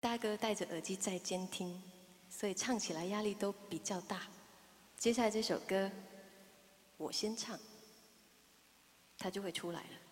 大哥戴着耳机在监听，所以唱起来压力都比较大。接下来这首歌，我先唱，他就会出来了。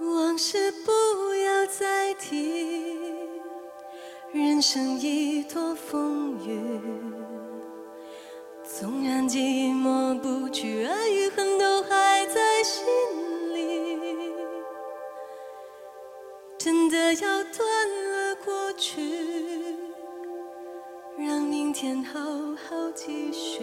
往事不要再提，人生已多风雨。纵然寂寞不去，爱与恨都还在心里。真的要断了过去，让明天好好继续。